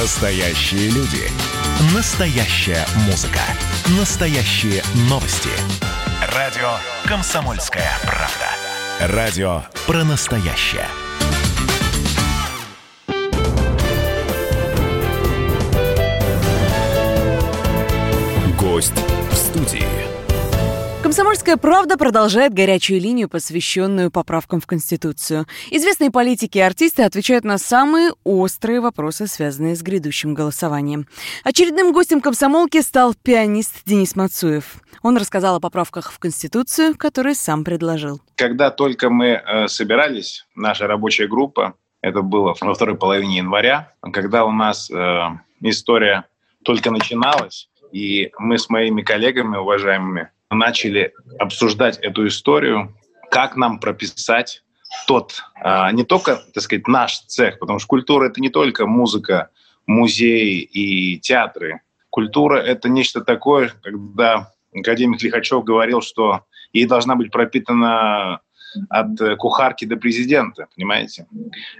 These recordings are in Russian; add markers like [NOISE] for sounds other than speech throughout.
Настоящие люди. Настоящая музыка. Настоящие новости. Радио «Комсомольская правда». Радио про настоящее. Гость в студии. Комсомольская правда продолжает горячую линию, посвященную поправкам в Конституцию. Известные политики и артисты отвечают на самые острые вопросы, связанные с грядущим голосованием. Очередным гостем комсомолки стал пианист Денис Мацуев. Он рассказал о поправках в Конституцию, которые сам предложил. Когда только мы э, собирались, наша рабочая группа, это было во второй половине января, когда у нас э, история только начиналась, и мы с моими коллегами, уважаемыми, начали обсуждать эту историю, как нам прописать тот, а, не только, так сказать, наш цех, потому что культура — это не только музыка, музеи и театры. Культура — это нечто такое, когда академик Лихачев говорил, что ей должна быть пропитана от кухарки до президента, понимаете?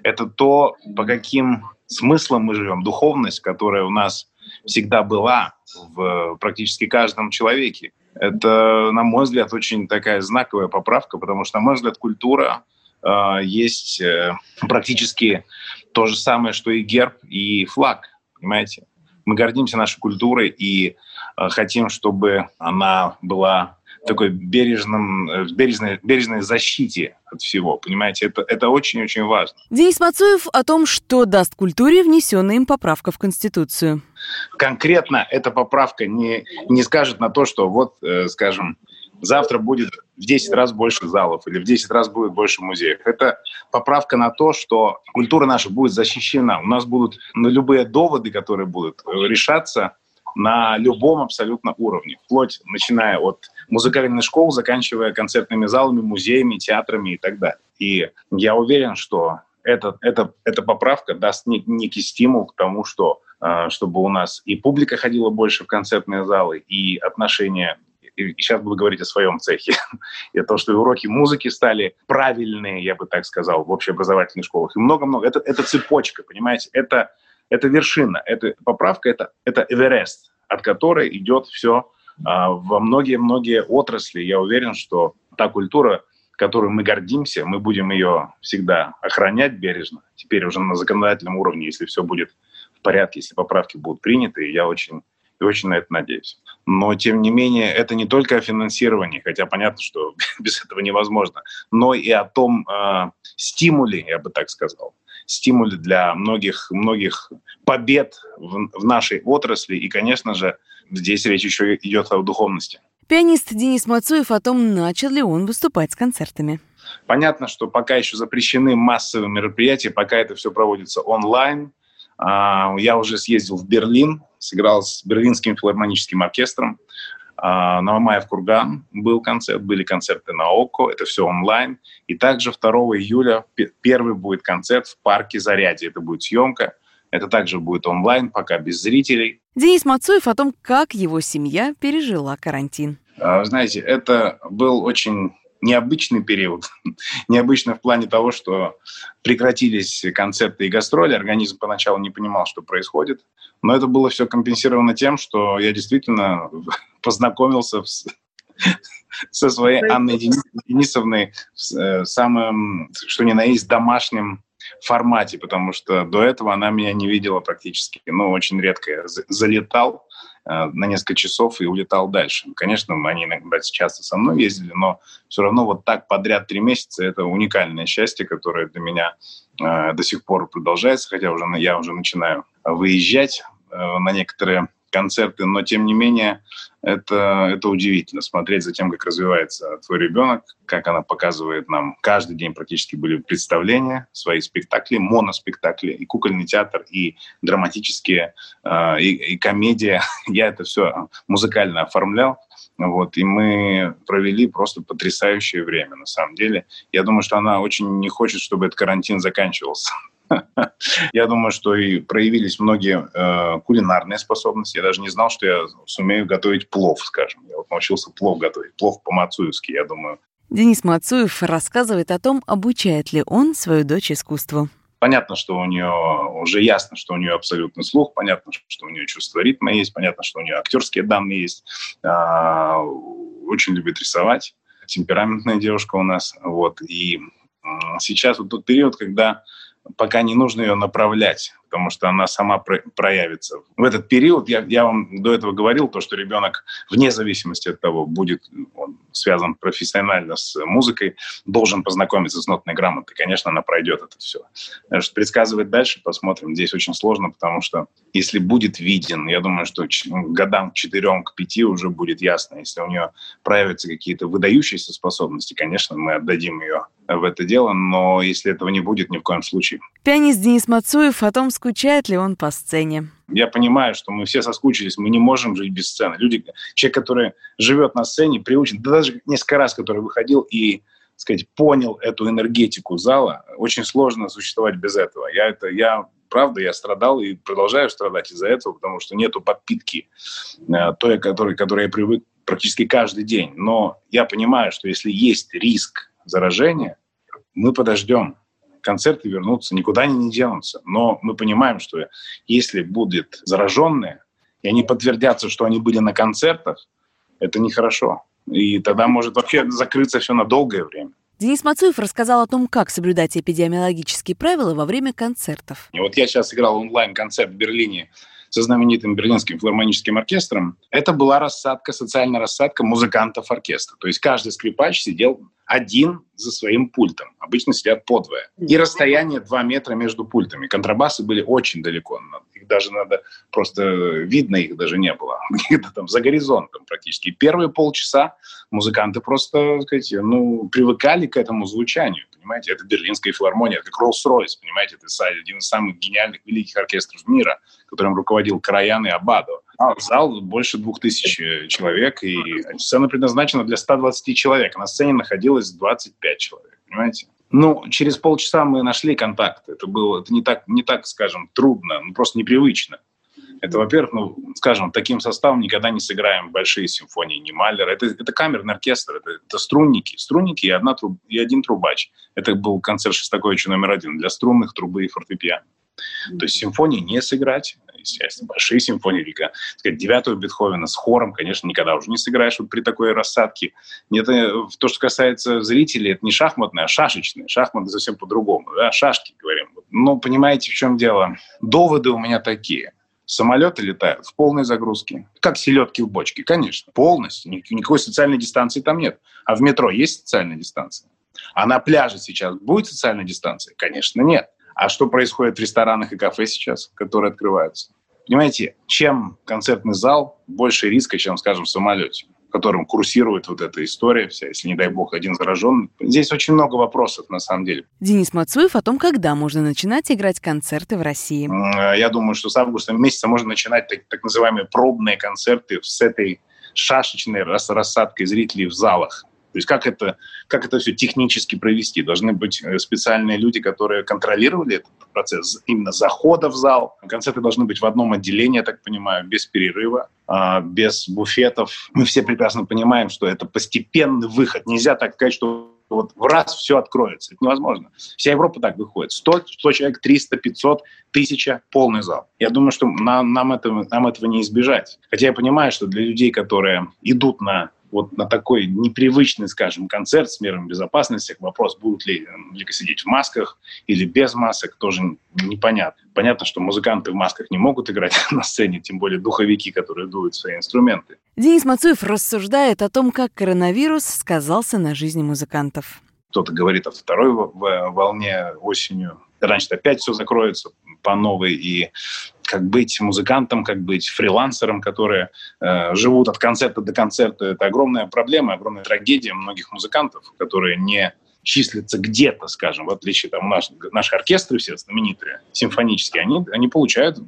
Это то, по каким смыслам мы живем, духовность, которая у нас всегда была в практически каждом человеке. Это, на мой взгляд, очень такая знаковая поправка, потому что, на мой взгляд, культура э, есть э, практически то же самое, что и герб, и флаг, понимаете? Мы гордимся нашей культурой и э, хотим, чтобы она была такой бережном, э, бережной, бережной защите от всего, понимаете? Это, это очень-очень важно. Денис Мацуев о том, что даст культуре внесенная им поправка в Конституцию. Конкретно эта поправка не, не скажет на то, что вот, э, скажем, завтра будет в 10 раз больше залов или в 10 раз будет больше музеев. Это поправка на то, что культура наша будет защищена. У нас будут на любые доводы, которые будут э, решаться, на любом абсолютно уровне, вплоть начиная от музыкальной школы, заканчивая концертными залами, музеями, театрами и так далее. И я уверен, что это, это, эта поправка даст некий стимул к тому, что э, чтобы у нас и публика ходила больше в концертные залы, и отношения и сейчас буду говорить о своем цехе, [LAUGHS] и то, что уроки музыки стали правильные, я бы так сказал, в общеобразовательных школах. И много-много. Это, это цепочка, понимаете? Это это вершина, это поправка, это, это Эверест, от которой идет все а, во многие-многие отрасли. Я уверен, что та культура, которой мы гордимся, мы будем ее всегда охранять бережно. Теперь уже на законодательном уровне, если все будет в порядке, если поправки будут приняты, я очень и очень на это надеюсь. Но, тем не менее, это не только о финансировании, хотя понятно, что [LAUGHS] без этого невозможно, но и о том э, стимуле, я бы так сказал, стимуле для многих, многих побед в, в нашей отрасли. И, конечно же, здесь речь еще идет о духовности. Пианист Денис Мацуев о том, начал ли он выступать с концертами. Понятно, что пока еще запрещены массовые мероприятия, пока это все проводится онлайн. А, я уже съездил в Берлин, сыграл с Берлинским филармоническим оркестром. А, на Мамаев Курган был концерт, были концерты на ОКО, это все онлайн. И также 2 июля первый будет концерт в парке Заряди, это будет съемка. Это также будет онлайн, пока без зрителей. Денис Мацуев о том, как его семья пережила карантин. А, знаете, это был очень необычный период. [LAUGHS] Необычно в плане того, что прекратились концерты и гастроли. Организм поначалу не понимал, что происходит. Но это было все компенсировано тем, что я действительно [LAUGHS] познакомился с, [LAUGHS] со своей Анной Денисовной в э, самом, что ни на есть, домашнем формате, потому что до этого она меня не видела практически. Ну, очень редко я залетал э, на несколько часов и улетал дальше. Конечно, они иногда часто со мной ездили, но все равно вот так подряд три месяца – это уникальное счастье, которое для меня э, до сих пор продолжается, хотя уже я уже начинаю выезжать на некоторые концерты, но тем не менее это, это удивительно смотреть за тем, как развивается твой ребенок, как она показывает нам. Каждый день практически были представления, свои спектакли, моноспектакли, и кукольный театр, и драматические, э, и, и комедия. [LAUGHS] Я это все музыкально оформлял. Вот, и мы провели просто потрясающее время, на самом деле. Я думаю, что она очень не хочет, чтобы этот карантин заканчивался. [LAUGHS] [LAUGHS] Я думаю, что и проявились многие э, кулинарные способности. Я даже не знал, что я сумею готовить плов, скажем. Я вот научился плов готовить, плов по-мацуевски, я думаю. Денис Мацуев рассказывает о том, обучает ли он свою дочь искусству. Понятно, что у нее уже ясно, что у нее абсолютный слух, понятно, что у нее чувство ритма есть, понятно, что у нее актерские данные есть. А, очень любит рисовать, темпераментная девушка у нас. Вот. И сейчас вот тот период, когда пока не нужно ее направлять потому что она сама проявится. В этот период, я, я вам до этого говорил, то, что ребенок, вне зависимости от того, будет он связан профессионально с музыкой, должен познакомиться с нотной грамотой. Конечно, она пройдет это все. Что предсказывать дальше, посмотрим. Здесь очень сложно, потому что если будет виден, я думаю, что годам к четырем, к пяти уже будет ясно. Если у нее проявятся какие-то выдающиеся способности, конечно, мы отдадим ее в это дело, но если этого не будет, ни в коем случае. Пианист Денис Мацуев о том, скучает ли он по сцене. Я понимаю, что мы все соскучились, мы не можем жить без сцены. Люди, человек, который живет на сцене, приучен, да даже несколько раз, который выходил и сказать, понял эту энергетику зала, очень сложно существовать без этого. Я это, я правда, я страдал и продолжаю страдать из-за этого, потому что нету подпитки э, той, которой, которой я привык практически каждый день. Но я понимаю, что если есть риск заражения, мы подождем концерты вернутся, никуда они не денутся. Но мы понимаем, что если будут зараженные, и они подтвердятся, что они были на концертах, это нехорошо. И тогда может вообще закрыться все на долгое время. Денис Мацуев рассказал о том, как соблюдать эпидемиологические правила во время концертов. И вот я сейчас играл онлайн-концерт в Берлине со знаменитым Берлинским филармоническим оркестром. Это была рассадка, социальная рассадка музыкантов оркестра. То есть каждый скрипач сидел один за своим пультом. Обычно сидят подвое. И расстояние 2 метра между пультами. Контрабасы были очень далеко. Их даже надо просто... Видно их даже не было. [LAUGHS] Где-то там за горизонтом практически. Первые полчаса музыканты просто, сказать, ну, привыкали к этому звучанию. Понимаете, это Берлинская филармония, это как Роллс-Ройс, понимаете, это один из самых гениальных великих оркестров мира, которым руководил Караян и Абадо. А, зал больше двух тысяч э, человек, и сцена предназначена для 120 человек. На сцене находилось 25 человек, понимаете? Ну, через полчаса мы нашли контакт. Это было, это не так, не так, скажем, трудно, ну, просто непривычно. Это, во-первых, ну, скажем, таким составом никогда не сыграем большие симфонии, не Малер. Это, это камерный оркестр, это, это струнники. Струнники и, одна труб, и один трубач. Это был концерт Шостаковича номер один для струнных, трубы и фортепиано. То есть симфонии не сыграть, естественно, большие симфонии, или, сказать, девятого Бетховена с хором, конечно, никогда уже не сыграешь вот при такой рассадке. Это, то, что касается зрителей, это не шахматное, а шашечное. Шахматы совсем по-другому, да, шашки, говорим. Но понимаете, в чем дело? Доводы у меня такие. Самолеты летают в полной загрузке. Как селедки в бочке, конечно. Полностью. Никакой социальной дистанции там нет. А в метро есть социальная дистанция? А на пляже сейчас будет социальная дистанция? Конечно, нет. А что происходит в ресторанах и кафе сейчас, которые открываются? Понимаете, чем концертный зал, больше риска, чем, скажем, в самолете в котором курсирует вот эта история вся, если, не дай бог, один заражен. Здесь очень много вопросов, на самом деле. Денис Мацуев о том, когда можно начинать играть концерты в России. Я думаю, что с августа месяца можно начинать так, так называемые пробные концерты с этой шашечной рассадкой зрителей в залах. То есть как это, как это все технически провести? Должны быть э, специальные люди, которые контролировали этот процесс именно захода в зал. Концерты должны быть в одном отделении, я так понимаю, без перерыва, а, без буфетов. Мы все прекрасно понимаем, что это постепенный выход. Нельзя так сказать, что вот в раз все откроется. Это невозможно. Вся Европа так выходит. 100, 100 человек, 300, 500, 1000, полный зал. Я думаю, что нам, нам, этого, нам этого не избежать. Хотя я понимаю, что для людей, которые идут на вот на такой непривычный, скажем, концерт с мерами безопасности, вопрос, будут ли ли сидеть в масках или без масок, тоже непонятно. Понятно, что музыканты в масках не могут играть [LAUGHS] на сцене, тем более духовики, которые дуют свои инструменты. Денис Мацуев рассуждает о том, как коронавирус сказался на жизни музыкантов. Кто-то говорит о второй волне осенью. Раньше опять все закроется по новой, и как быть музыкантом, как быть фрилансером, которые э, живут от концерта до концерта. Это огромная проблема, огромная трагедия многих музыкантов, которые не числятся где-то, скажем, в отличие там наш, наши оркестры все знаменитые, симфонические, они, они получают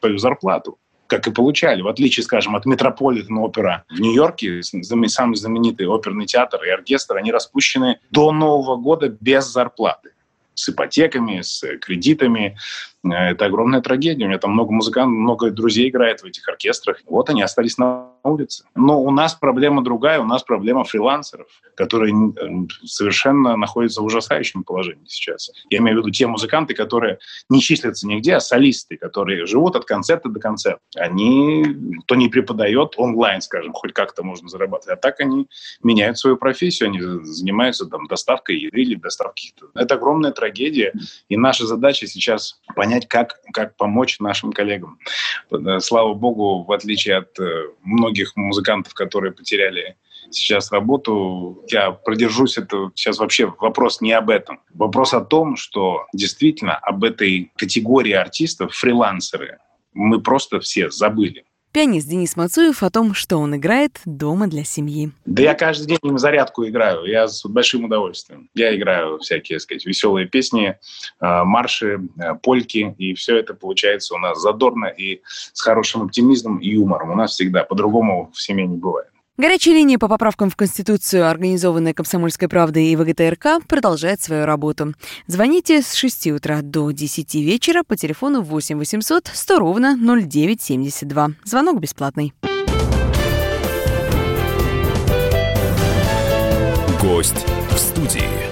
свою зарплату как и получали, в отличие, скажем, от Метрополитен опера в Нью-Йорке, самый знаменитый оперный театр и оркестр, они распущены до Нового года без зарплаты с ипотеками, с кредитами. Э, это огромная трагедия. У меня там много музыкантов, много друзей играет в этих оркестрах. Вот они остались на на улице. Но у нас проблема другая, у нас проблема фрилансеров, которые совершенно находятся в ужасающем положении сейчас. Я имею в виду те музыканты, которые не числятся нигде, а солисты, которые живут от концерта до концерта. Они, кто не преподает онлайн, скажем, хоть как-то можно зарабатывать, а так они меняют свою профессию, они занимаются там доставкой еды или доставкой. Это огромная трагедия, и наша задача сейчас понять, как, как помочь нашим коллегам. Слава богу, в отличие от э, многих музыкантов, которые потеряли сейчас работу, я продержусь, это сейчас вообще вопрос не об этом. Вопрос о том, что действительно об этой категории артистов, фрилансеры, мы просто все забыли. Пианист Денис Мацуев о том, что он играет дома для семьи. Да я каждый день им зарядку играю, я с большим удовольствием. Я играю всякие, так сказать, веселые песни, а, марши, а, польки, и все это получается у нас задорно и с хорошим оптимизмом и юмором. У нас всегда, по-другому в семье не бывает. Горячая линия по поправкам в Конституцию, организованная «Комсомольской правдой» и ВГТРК, продолжает свою работу. Звоните с 6 утра до 10 вечера по телефону 8 800 100 ровно 0972. Звонок бесплатный. Гость в студии.